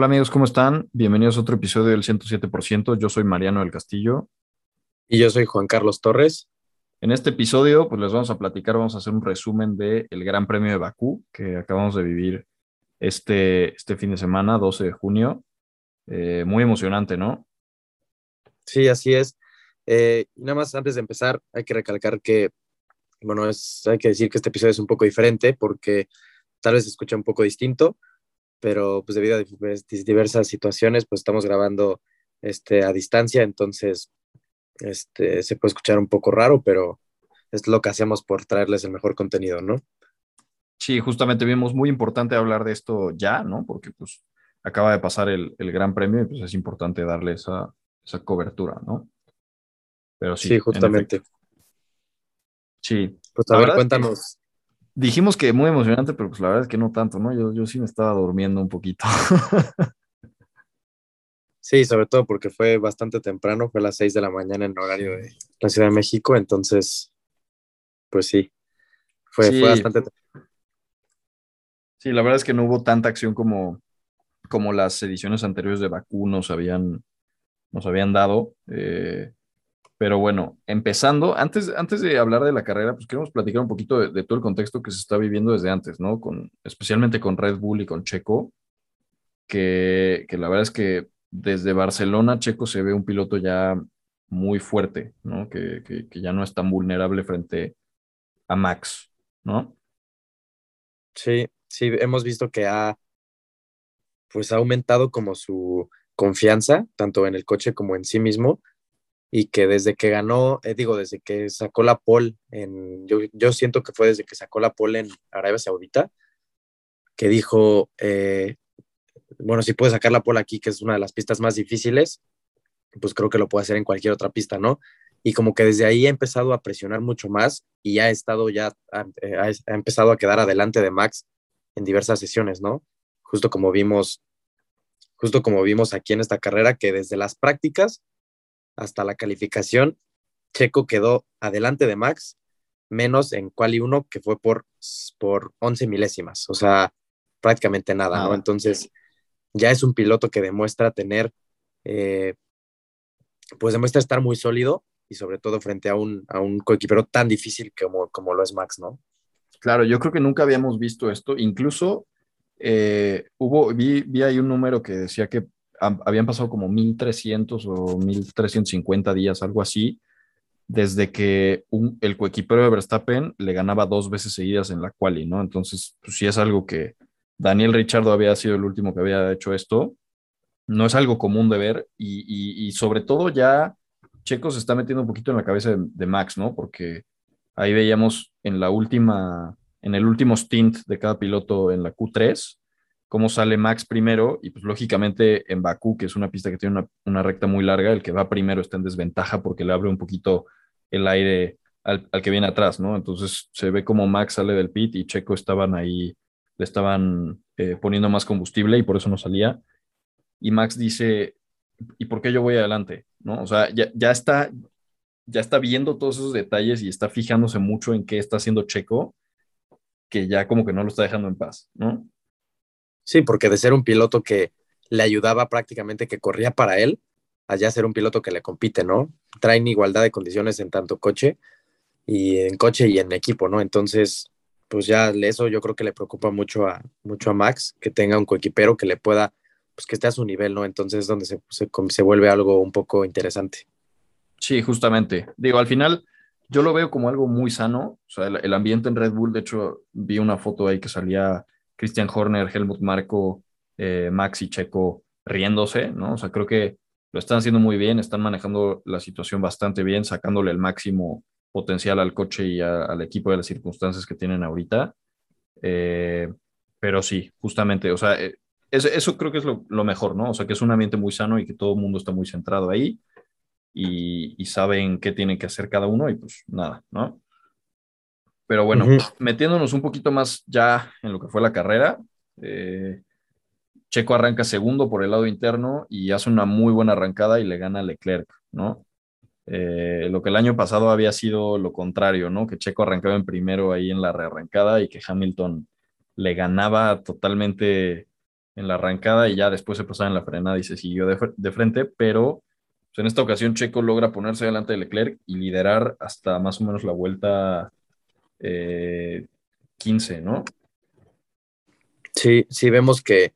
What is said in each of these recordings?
Hola amigos, ¿cómo están? Bienvenidos a otro episodio del 107%. Yo soy Mariano del Castillo. Y yo soy Juan Carlos Torres. En este episodio, pues les vamos a platicar, vamos a hacer un resumen del Gran Premio de Bakú que acabamos de vivir este, este fin de semana, 12 de junio. Eh, muy emocionante, ¿no? Sí, así es. Eh, nada más antes de empezar, hay que recalcar que, bueno, es, hay que decir que este episodio es un poco diferente porque tal vez se escucha un poco distinto, pero pues debido a diversas situaciones, pues estamos grabando este, a distancia, entonces este, se puede escuchar un poco raro, pero es lo que hacemos por traerles el mejor contenido, ¿no? Sí, justamente vimos muy importante hablar de esto ya, ¿no? Porque pues acaba de pasar el, el Gran Premio y pues es importante darle esa, esa cobertura, ¿no? Pero sí. Sí, justamente. Sí. Pues a ver, cuéntanos. Dijimos que muy emocionante, pero pues la verdad es que no tanto, ¿no? Yo, yo sí me estaba durmiendo un poquito. Sí, sobre todo porque fue bastante temprano, fue a las 6 de la mañana en horario de la Ciudad de México, entonces, pues sí, fue, fue bastante temprano. Sí, la verdad es que no hubo tanta acción como, como las ediciones anteriores de Bakú nos habían, nos habían dado. Eh, pero bueno, empezando, antes, antes de hablar de la carrera, pues queremos platicar un poquito de, todo el contexto que se está viviendo desde antes, ¿no? Con, especialmente con Red Bull y con Checo, que, que la verdad es que desde Barcelona Checo se ve un piloto ya muy fuerte, ¿no? Que, que, ya no es tan vulnerable frente a Max, ¿no? Sí, sí, hemos visto que ha, pues ha aumentado como su confianza, tanto en el coche como en sí mismo, y que desde que ganó, eh, digo, desde que sacó la pole, en, yo, yo, siento que fue desde que sacó la pole en Arabia Saudita, que dijo, eh, bueno, si puede sacar la pole aquí, que es una de las pistas más difíciles, pues creo que lo puede hacer en cualquier otra pista, ¿no? Y como que desde ahí ha empezado a presionar mucho más y ha estado ya, ha, eh, ha empezado a quedar adelante de Max en diversas sesiones, ¿no? Justo como vimos, justo como vimos aquí en esta carrera, que desde las prácticas hasta la calificación, Checo quedó adelante de Max, menos en quali 1, que fue por, por 11 milésimas, o sea, prácticamente nada, ¿no? Entonces, ya es un piloto que demuestra tener, eh, pues demuestra estar muy sólido y sobre todo frente a un, a un coequipero tan difícil como, como lo es Max, ¿no? Claro, yo creo que nunca habíamos visto esto. Incluso eh, hubo, vi, vi ahí un número que decía que habían pasado como 1300 o 1350 días, algo así, desde que el coequipero de Verstappen le ganaba dos veces seguidas en la quali, ¿no? Entonces, pues es algo que, Daniel Richardo había sido el último que había hecho esto. No es algo común de ver y, sobre todo ya Checo se está metiendo un poquito en la cabeza de, Max, ¿no? Porque ahí veíamos en la última, en el último stint de cada piloto en la Q3, cómo sale Max primero y pues lógicamente en Bakú, que es una pista que tiene una, recta muy larga, el que va primero está en desventaja porque le abre un poquito el aire al, al, que viene atrás, ¿no? Entonces se ve como Max sale del pit y Checo estaban ahí le estaban eh, poniendo más combustible y por eso no salía. Y Max dice, ¿y por qué yo voy adelante? ¿No? O sea, ya, ya, está, ya está viendo todos esos detalles y está fijándose mucho en qué está haciendo Checo, que ya como que no lo está dejando en paz, ¿no? Sí, porque de ser un piloto que le ayudaba prácticamente, que corría para él, allá ser un piloto que le compite, ¿no? Traen igualdad de condiciones en tanto coche y en coche y en equipo, ¿no? Entonces, pues ya eso yo creo que le preocupa mucho a, mucho a Max, que tenga un coequipero que le pueda, pues que esté a su nivel, ¿no? Entonces es donde se, se, vuelve algo un poco interesante. Sí, justamente. Digo, al final yo lo veo como algo muy sano, o sea, el, ambiente en Red Bull, de hecho, vi una foto ahí que salía Christian Horner, Helmut Marco, eh, Max y Checo riéndose, ¿no? O sea, creo que lo están haciendo muy bien, están manejando la situación bastante bien, sacándole el máximo potencial al coche y al equipo de las circunstancias que tienen ahorita. Eh, pero sí, justamente, o sea, eh, eso creo que es lo, mejor, ¿no? O sea, que es un ambiente muy sano y que todo el mundo está muy centrado ahí y, saben qué tienen que hacer cada uno y pues nada, ¿no? Pero bueno, metiéndonos un poquito más ya en lo que fue la carrera, eh, Checo arranca segundo por el lado interno y hace una muy buena arrancada y le gana a Leclerc, ¿no? Eh, lo que el año pasado había sido lo contrario, ¿no? Que Checo arrancaba en primero ahí en la rearrancada y que Hamilton le ganaba totalmente en la arrancada y ya después se pasaba en la frenada y se siguió de, frente, pero pues, en esta ocasión Checo logra ponerse delante de Leclerc y liderar hasta más o menos la vuelta 15, eh, ¿no? Sí, sí, vemos que,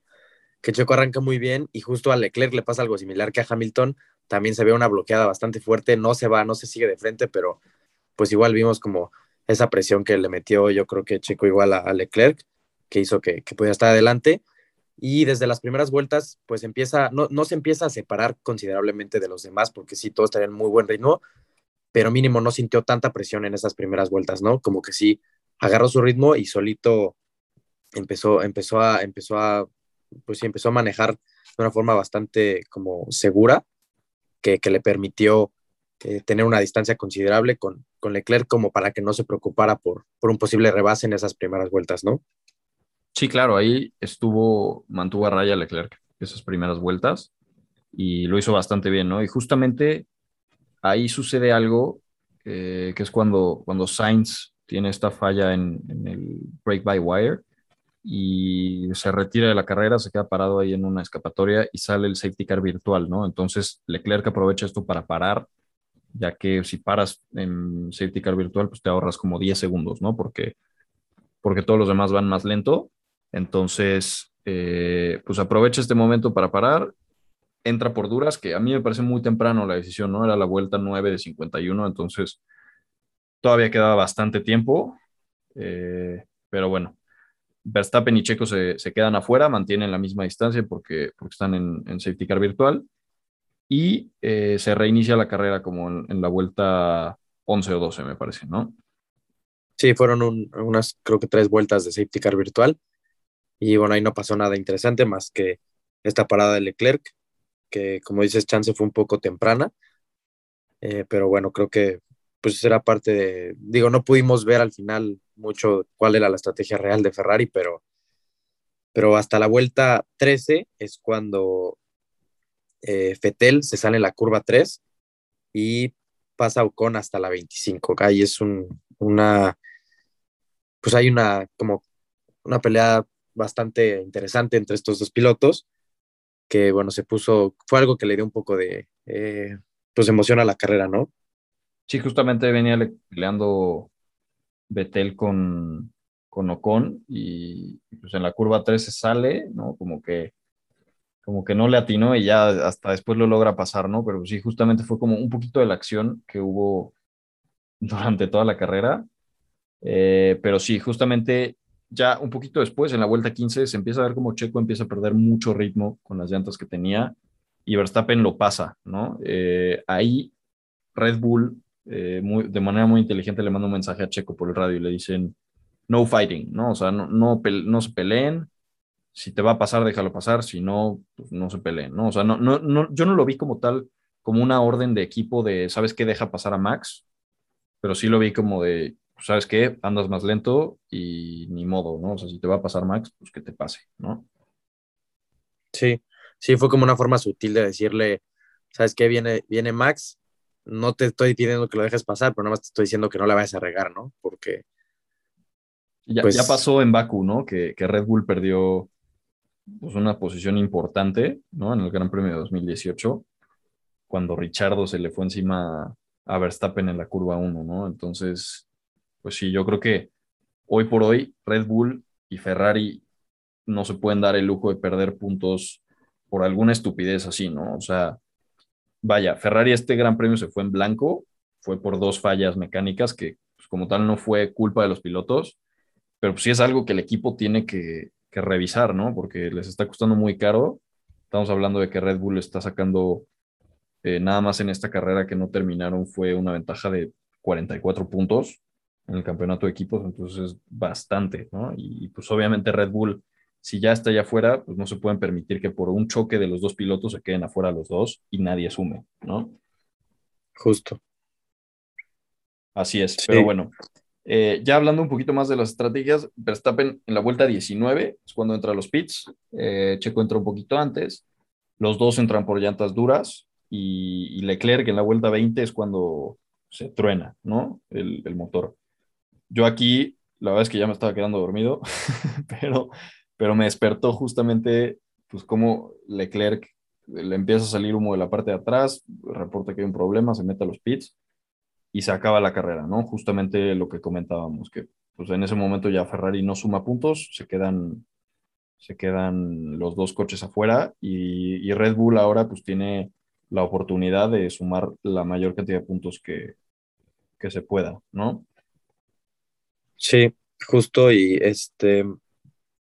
que Checo arranca muy bien y justo a Leclerc le pasa algo similar que a Hamilton, también se ve una bloqueada bastante fuerte, no se va, no se sigue de frente, pero pues igual vimos como esa presión que le metió yo creo que Checo igual a, Leclerc, que hizo que, que pudiera estar adelante. Y desde las primeras vueltas, pues empieza, no, no se empieza a separar considerablemente de los demás, porque sí, todos tenían muy buen ritmo, pero mínimo no sintió tanta presión en esas primeras vueltas, ¿no? Como que sí agarró su ritmo y solito empezó, empezó a, empezó a, pues sí, empezó a manejar de una forma bastante como segura, que, que le permitió eh, tener una distancia considerable con, con Leclerc como para que no se preocupara por, por un posible rebase en esas primeras vueltas, ¿no? Sí, claro, ahí estuvo, mantuvo a raya Leclerc esas primeras vueltas y lo hizo bastante bien, ¿no? Y justamente ahí sucede algo eh, que es cuando, cuando Sainz tiene esta falla en, el break by wire y se retira de la carrera, se queda parado ahí en una escapatoria y sale el safety car virtual, ¿no? Entonces Leclerc aprovecha esto para parar, ya que si paras en safety car virtual, pues te ahorras como 10 segundos, ¿no? Porque, porque todos los demás van más lento entonces, eh, pues aprovecha este momento para parar, entra por duras, que a mí me parece muy temprano la decisión, ¿no? Era la vuelta 9 de 51, entonces todavía quedaba bastante tiempo, eh, pero bueno, Verstappen y Checo se, quedan afuera, mantienen la misma distancia porque, porque están en, safety car virtual y eh, se reinicia la carrera como en, la vuelta 11 o 12, me parece, ¿no? Sí, fueron unas, creo que tres vueltas de safety car virtual y bueno, ahí no pasó nada interesante más que esta parada de Leclerc, que como dices, chance fue un poco temprana. Eh, pero bueno, creo que pues era parte de, digo, no pudimos ver al final mucho cuál era la estrategia real de Ferrari, pero, pero hasta la vuelta 13 es cuando eh, Fetel se sale en la curva 3 y pasa Ocon hasta la 25. Ahí es un, una, pues hay una, como una pelea bastante interesante entre estos dos pilotos, que bueno, se puso, fue algo que le dio un poco de, eh, pues emoción a la carrera, ¿no? Sí, justamente venía peleando Betel con, con Ocon y pues en la curva 3 se sale, ¿no? Como que como que no le atinó y ya hasta después lo logra pasar, ¿no? Pero sí, justamente fue como un poquito de la acción que hubo durante toda la carrera. Eh, pero sí, justamente ya un poquito después, en la vuelta 15, se empieza a ver como Checo empieza a perder mucho ritmo con las llantas que tenía y Verstappen lo pasa, ¿no? Eh, ahí Red Bull, eh, de manera muy inteligente, le manda un mensaje a Checo por el radio y le dicen, no fighting, ¿no? O sea, no, no, no se peleen, si te va a pasar, déjalo pasar, si no, pues no se peleen, ¿no? O sea, no, no, no, yo no lo vi como tal, como una orden de equipo de, ¿sabes qué? Deja pasar a Max, pero sí lo vi como de, ¿sabes qué? Andas más lento y ni modo, ¿no? O sea, si te va a pasar Max, pues que te pase, ¿no? Sí, sí, fue como una forma sutil de decirle, ¿sabes qué? Viene, viene Max, no te estoy pidiendo que lo dejes pasar, pero nada más te estoy diciendo que no la vayas a regar, ¿no? Porque... Ya, pues ya pasó en Baku, ¿no? Que, que Red Bull perdió pues, una posición importante, ¿no? En el Gran Premio de 2018, cuando Richardo se le fue encima a Verstappen en la curva 1, ¿no? Entonces, pues sí, yo creo que hoy por hoy Red Bull y Ferrari no se pueden dar el lujo de perder puntos por alguna estupidez así, ¿no? O sea, vaya, Ferrari este gran premio se fue en blanco, fue por dos fallas mecánicas que pues, como tal no fue culpa de los pilotos, pero pues sí es algo que el equipo tiene que, revisar, ¿no? Porque les está costando muy caro. Estamos hablando de que Red Bull está sacando eh, nada más en esta carrera que no terminaron fue una ventaja de 44 puntos en el campeonato de equipos, entonces es bastante, ¿no? Y, pues obviamente Red Bull, si ya está allá afuera, pues no se pueden permitir que por un choque de los dos pilotos se queden afuera los dos y nadie asume, ¿no? Justo. Así es, pero bueno, eh, ya hablando un poquito más de las estrategias, Verstappen en la vuelta 19 es cuando entra los pits, eh, Checo entra un poquito antes, los dos entran por llantas duras y, y Leclerc en la vuelta 20 es cuando se truena, ¿no? El, el motor. Yo aquí, la verdad es que ya me estaba quedando dormido, pero, pero me despertó justamente pues como Leclerc le empieza a salir humo de la parte de atrás, reporta que hay un problema, se mete a los pits y se acaba la carrera, ¿no? Justamente lo que comentábamos, que pues en ese momento ya Ferrari no suma puntos, se quedan, se quedan los dos coches afuera y, y Red Bull ahora pues tiene la oportunidad de sumar la mayor cantidad de puntos que, que se pueda, ¿no? Sí, justo y este,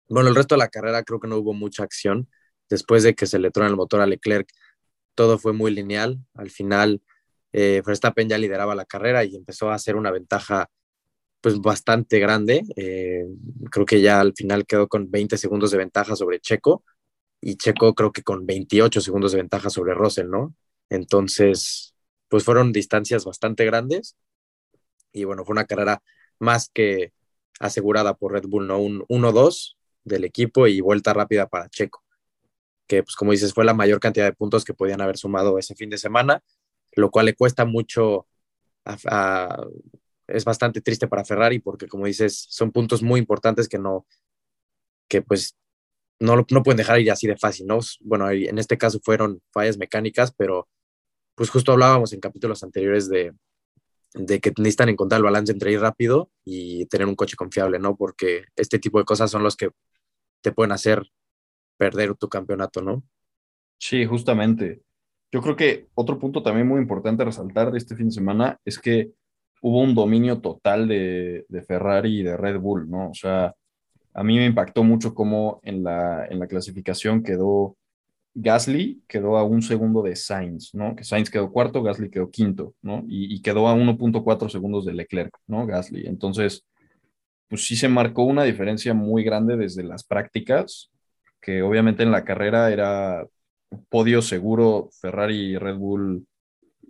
bueno, el resto de la carrera creo que no hubo mucha acción. Después de que se le trona el motor a Leclerc, todo fue muy lineal. Al final, eh, Verstappen ya lideraba la carrera y empezó a hacer una ventaja pues bastante grande. Eh, creo que ya al final quedó con 20 segundos de ventaja sobre Checo y Checo creo que con 28 segundos de ventaja sobre Russell, ¿no? Entonces, pues fueron distancias bastante grandes y bueno, fue una carrera más que asegurada por Red Bull, ¿no? Un 1-2 del equipo y vuelta rápida para Checo, que pues como dices fue la mayor cantidad de puntos que podían haber sumado ese fin de semana, lo cual le cuesta mucho, es bastante triste para Ferrari porque como dices son puntos muy importantes que no, que pues no, no pueden dejar ir así de fácil, ¿no? Bueno, en este caso fueron fallas mecánicas, pero pues justo hablábamos en capítulos anteriores de, de que necesitan encontrar el balance entre ir rápido y tener un coche confiable, ¿no? Porque este tipo de cosas son los que te pueden hacer perder tu campeonato, ¿no? Sí, justamente. Yo creo que otro punto también muy importante a resaltar de este fin de semana es que hubo un dominio total de, de Ferrari y de Red Bull, ¿no? O sea, a mí me impactó mucho cómo en la, en la clasificación quedó Gasly quedó a un segundo de Sainz, ¿no? Que Sainz quedó cuarto, Gasly quedó quinto, ¿no? Y, quedó a 1.4 segundos de Leclerc, ¿no? Gasly. Entonces, pues sí se marcó una diferencia muy grande desde las prácticas, que obviamente en la carrera era podio seguro Ferrari Red Bull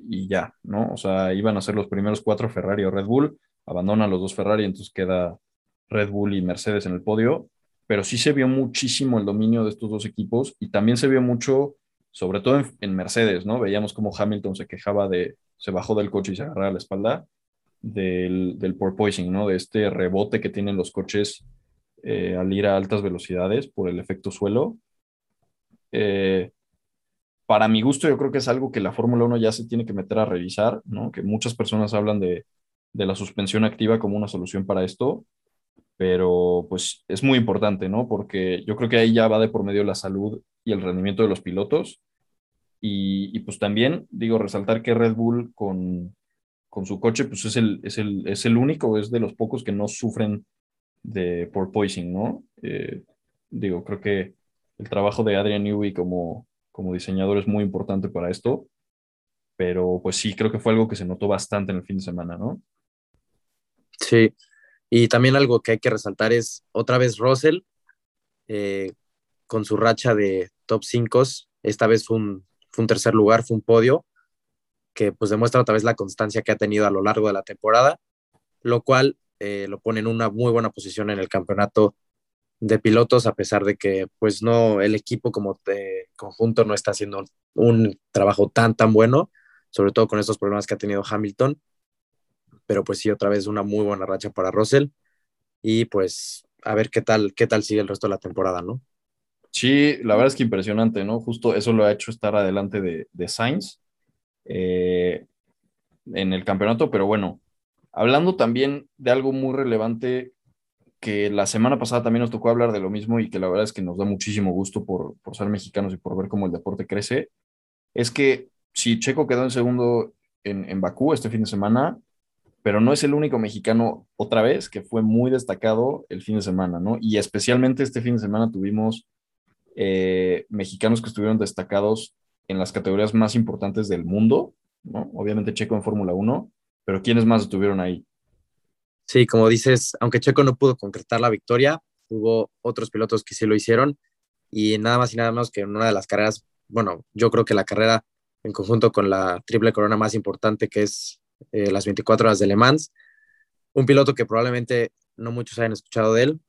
y ya, ¿no? O sea, iban a ser los primeros cuatro Ferrari o Red Bull, abandonan los dos Ferrari, entonces queda Red Bull y Mercedes en el podio, pero sí se vio muchísimo el dominio de estos dos equipos y también se vio mucho, sobre todo en, Mercedes, ¿no? Veíamos como Hamilton se quejaba de, se bajó del coche y se agarraba la espalda del, del porpoising, ¿no? De este rebote que tienen los coches eh, al ir a altas velocidades por el efecto suelo. Eh, para mi gusto, yo creo que es algo que la Fórmula 1 ya se tiene que meter a revisar, ¿no? Que muchas personas hablan de, de la suspensión activa como una solución para esto pero pues es muy importante, ¿no? Porque yo creo que ahí ya va de por medio la salud y el rendimiento de los pilotos. Y, pues también, digo, resaltar que Red Bull con, su coche, pues es el, es, el, es el único, es de los pocos que no sufren de porpoising, ¿no? Eh, digo, creo que el trabajo de Adrian Newey como, como diseñador es muy importante para esto, pero pues sí, creo que fue algo que se notó bastante en el fin de semana, ¿no? Sí, y también algo que hay que resaltar es otra vez Russell eh, con su racha de top 5. Esta vez fue un, tercer lugar, fue un podio que pues demuestra otra vez la constancia que ha tenido a lo largo de la temporada, lo cual eh, lo pone en una muy buena posición en el campeonato de pilotos, a pesar de que pues no, el equipo como conjunto no está haciendo un trabajo tan, tan bueno, sobre todo con estos problemas que ha tenido Hamilton pero pues sí, otra vez una muy buena racha para Russell y pues a ver qué tal, qué tal sigue el resto de la temporada, ¿no? Sí, la verdad es que impresionante, ¿no? Justo eso lo ha hecho estar adelante de, de Sainz eh, en el campeonato, pero bueno, hablando también de algo muy relevante que la semana pasada también nos tocó hablar de lo mismo y que la verdad es que nos da muchísimo gusto por, por ser mexicanos y por ver cómo el deporte crece, es que si Checo quedó en segundo en, en Bakú este fin de semana, pero no es el único mexicano otra vez que fue muy destacado el fin de semana, ¿no? Y especialmente este fin de semana tuvimos eh, mexicanos que estuvieron destacados en las categorías más importantes del mundo, ¿no? Obviamente Checo en Fórmula 1, pero ¿quiénes más estuvieron ahí? Sí, como dices, aunque Checo no pudo concretar la victoria, hubo otros pilotos que sí lo hicieron y nada más y nada menos que en una de las carreras, bueno, yo creo que la carrera en conjunto con la triple corona más importante que es eh, las 24 horas de Le Mans. Un piloto que probablemente no muchos hayan escuchado de él,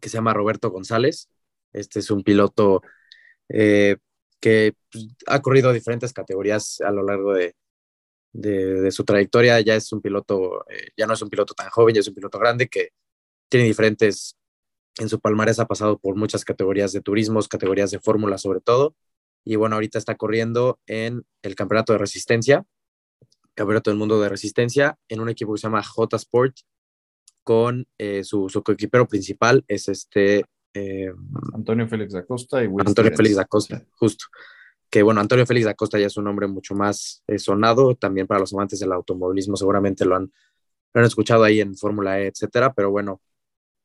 que se llama Roberto González. Este es un piloto eh, que pues, ha corrido diferentes categorías a lo largo de, de, su trayectoria. Ya es un piloto, eh, ya no es un piloto tan joven, ya es un piloto grande que tiene diferentes En su palmarés ha pasado por muchas categorías de turismos, categorías de fórmula sobre todo. Y bueno, ahorita está corriendo en el campeonato de resistencia, campeonato del mundo de resistencia, en un equipo que se llama J Sport, con eh, su, su coequipero principal, es este... Eh, Antonio Félix Acosta y Will Antonio Félix Acosta, justo. Que bueno, Antonio Félix Acosta ya es un nombre mucho más eh, sonado, también para los amantes del automovilismo seguramente lo han, lo han escuchado ahí en Fórmula E, etcétera, pero bueno,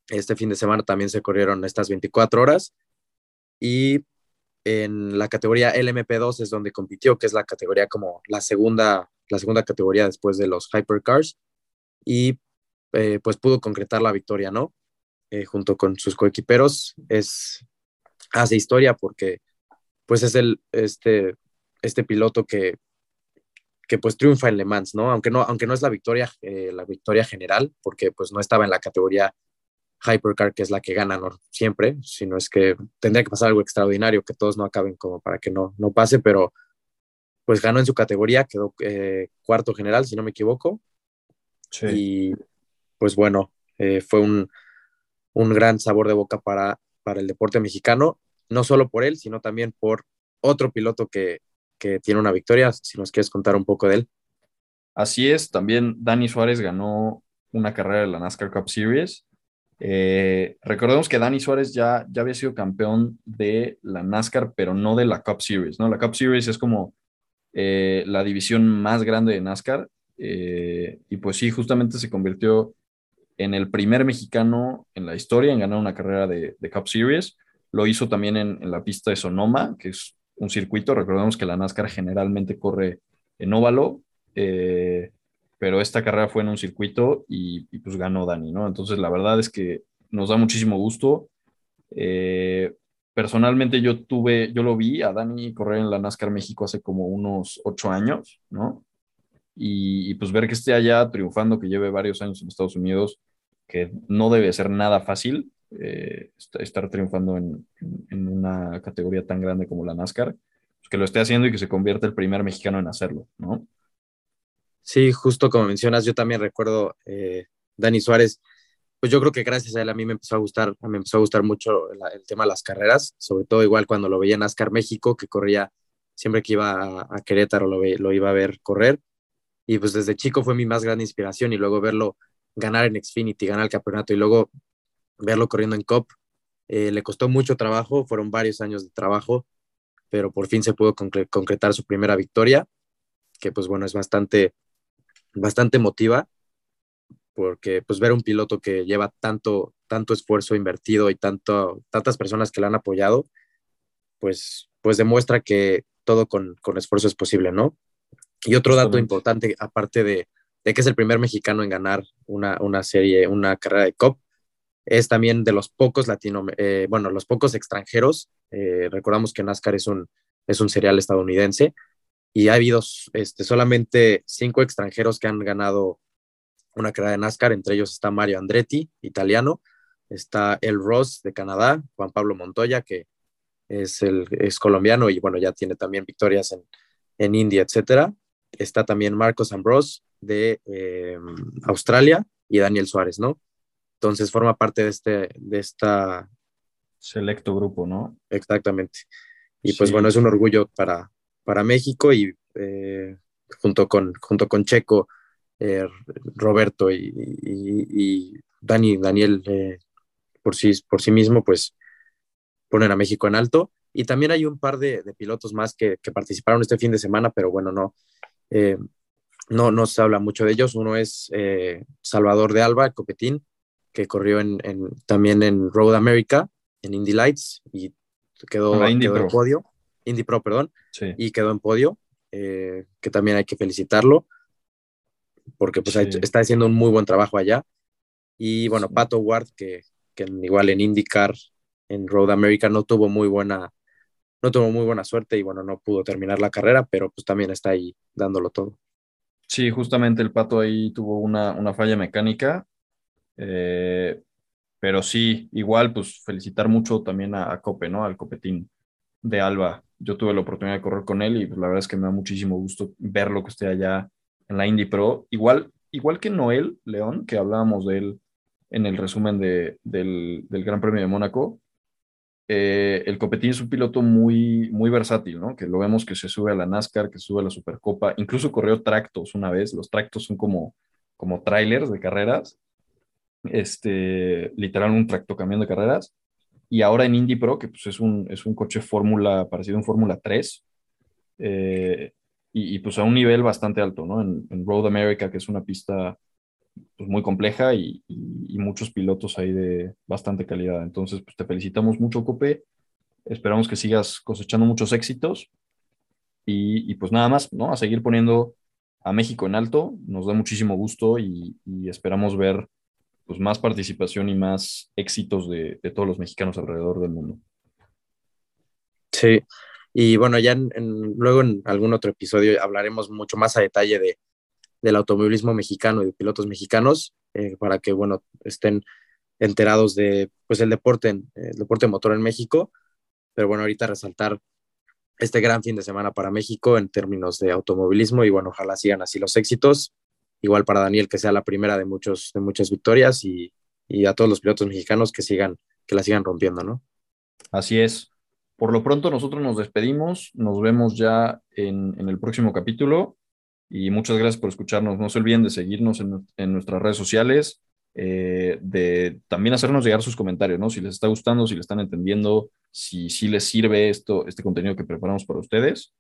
este fin de semana también se corrieron estas 24 horas y en la categoría LMP2 es donde compitió, que es la categoría como la segunda, la segunda categoría después de los hypercars y eh, pues pudo concretar la victoria, ¿no? Eh, junto con sus coequiperos es hace historia porque pues es el este este piloto que que pues triunfa en Le Mans, ¿no? Aunque no aunque no es la victoria eh, la victoria general porque pues no estaba en la categoría Hypercar, que es la que gana ¿no? siempre, sino es que tendría que pasar algo extraordinario, que todos no acaben como para que no, no pase, pero pues ganó en su categoría, quedó eh, cuarto general, si no me equivoco. Sí. Y pues bueno, eh, fue un, un, gran sabor de boca para, para el deporte mexicano, no solo por él, sino también por otro piloto que, que tiene una victoria, si nos quieres contar un poco de él. Así es, también Dani Suárez ganó una carrera de la NASCAR Cup Series eh, recordemos que Dani Suárez ya, ya había sido campeón de la NASCAR, pero no de la Cup Series, ¿no? La Cup Series es como eh, la división más grande de NASCAR. Eh, y pues sí, justamente se convirtió en el primer mexicano en la historia en ganar una carrera de, Cup Series. Lo hizo también en, la pista de Sonoma, que es un circuito. Recordemos que la NASCAR generalmente corre en óvalo. Eh, pero esta carrera fue en un circuito y, pues ganó Dani, ¿no? Entonces la verdad es que nos da muchísimo gusto. Personalmente yo tuve, yo lo vi a Dani correr en la NASCAR México hace como unos ocho años, ¿no? Y, pues ver que esté allá triunfando, que lleve varios años en Estados Unidos, que no debe ser nada fácil eh, estar triunfando en, en, una categoría tan grande como la NASCAR, pues que lo esté haciendo y que se convierta el primer mexicano en hacerlo, ¿no? Sí, justo como mencionas, yo también recuerdo eh, Dani Suárez, pues yo creo que gracias a él a mí me empezó a gustar, me empezó a gustar mucho el tema de las carreras, sobre todo igual cuando lo veía en NASCAR México, que corría siempre que iba a, a Querétaro lo, iba a ver correr, y pues desde chico fue mi más grande inspiración y luego verlo ganar en Xfinity, ganar el campeonato y luego verlo corriendo en COP, eh, le costó mucho trabajo, fueron varios años de trabajo, pero por fin se pudo concretar su primera victoria, que pues bueno, es bastante bastante emotiva, porque pues ver un piloto que lleva tanto, tanto esfuerzo invertido y tanto, tantas personas que le han apoyado, pues, pues demuestra que todo con, con esfuerzo es posible, ¿no? Y otro dato importante, aparte de, de, que es el primer mexicano en ganar una, una serie, una carrera de COP, es también de los pocos latino, eh, bueno, los pocos extranjeros. Eh, recordamos que NASCAR es un, es un serial estadounidense y ha habido este, solamente cinco extranjeros que han ganado una carrera de NASCAR, entre ellos está Mario Andretti, italiano, está El Ross de Canadá, Juan Pablo Montoya, que es, el, es colombiano y bueno, ya tiene también victorias en, en India, etcétera. Está también Marcos Ambrose de eh, Australia y Daniel Suárez, ¿no? Entonces forma parte de este, de esta... Selecto grupo, ¿no? Exactamente. Y pues bueno, es un orgullo para, para México y eh, junto, con, junto con Checo, eh, Roberto y, y, Dani, Daniel eh, por, sí, por sí mismo, pues ponen a México en alto. Y también hay un par de, de pilotos más que, que, participaron este fin de semana, pero bueno, no, no, no se habla mucho de ellos. Uno es Salvador de Alba, Copetín, que corrió en, en, también en Road America, en Indy Lights, y quedó, quedó en podio. Indy Pro, perdón, sí. y quedó en podio, eh, que también hay que felicitarlo, porque pues sí. está haciendo un muy buen trabajo allá. Y bueno, sí. Pato Ward, que, que, igual en IndyCar, en Road America, no tuvo muy buena, no tuvo muy buena suerte y bueno, no pudo terminar la carrera, pero pues también está ahí dándolo todo. Sí, justamente el Pato ahí tuvo una, una falla mecánica, eh, pero sí, igual pues felicitar mucho también a, a Cope, ¿no? Al Copetín de Alba yo tuve la oportunidad de correr con él y pues, la verdad es que me da muchísimo gusto verlo que esté allá en la Indy Pro. Igual, igual que Noel León, que hablábamos de él en el resumen del, Gran Premio de Mónaco. Eh, el Copetín es un piloto muy, muy versátil, ¿no? Que lo vemos que se sube a la NASCAR, que sube a la Supercopa, incluso corrió tractos una vez. Los tractos son como, como trailers de carreras, este, literal un tractocamión de carreras. Y ahora en Indy Pro, que pues es un, es un coche Fórmula, parecido a un Fórmula 3, eh, y, pues a un nivel bastante alto, ¿no? En, Road America, que es una pista pues, muy compleja y, muchos pilotos ahí de bastante calidad. Entonces, pues te felicitamos mucho, Cope. Esperamos que sigas cosechando muchos éxitos y, pues nada más, ¿no? A seguir poniendo a México en alto. Nos da muchísimo gusto y, esperamos ver pues más participación y más éxitos de, de todos los mexicanos alrededor del mundo. Sí, y bueno, ya luego en algún otro episodio hablaremos mucho más a detalle de, del automovilismo mexicano y de pilotos mexicanos eh, para que, bueno, estén enterados de, pues, el deporte, el deporte motor en México. Pero bueno, ahorita resaltar este gran fin de semana para México en términos de automovilismo y bueno, ojalá sigan así los éxitos. Igual para Daniel que sea la primera de, muchos, de muchas victorias y, y a todos los pilotos mexicanos que sigan, que la sigan rompiendo, ¿no? Así es. Por lo pronto nosotros nos despedimos, nos vemos ya en, el próximo capítulo y muchas gracias por escucharnos. No se olviden de seguirnos en, nuestras redes sociales, eh, de también hacernos llegar sus comentarios, ¿no? Si les está gustando, si le están entendiendo, si, si les sirve esto, este contenido que preparamos para ustedes.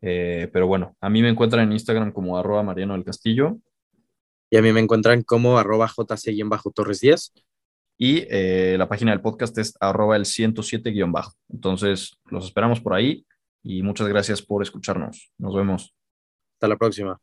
Eh, pero bueno, a mí me encuentran en Instagram como arroba Mariano del Castillo. Y a mí me encuentran como arroba jc-torres 10 y eh, la página del podcast es arroba el 107-bajo. Entonces, los esperamos por ahí y muchas gracias por escucharnos. Nos vemos. Hasta la próxima.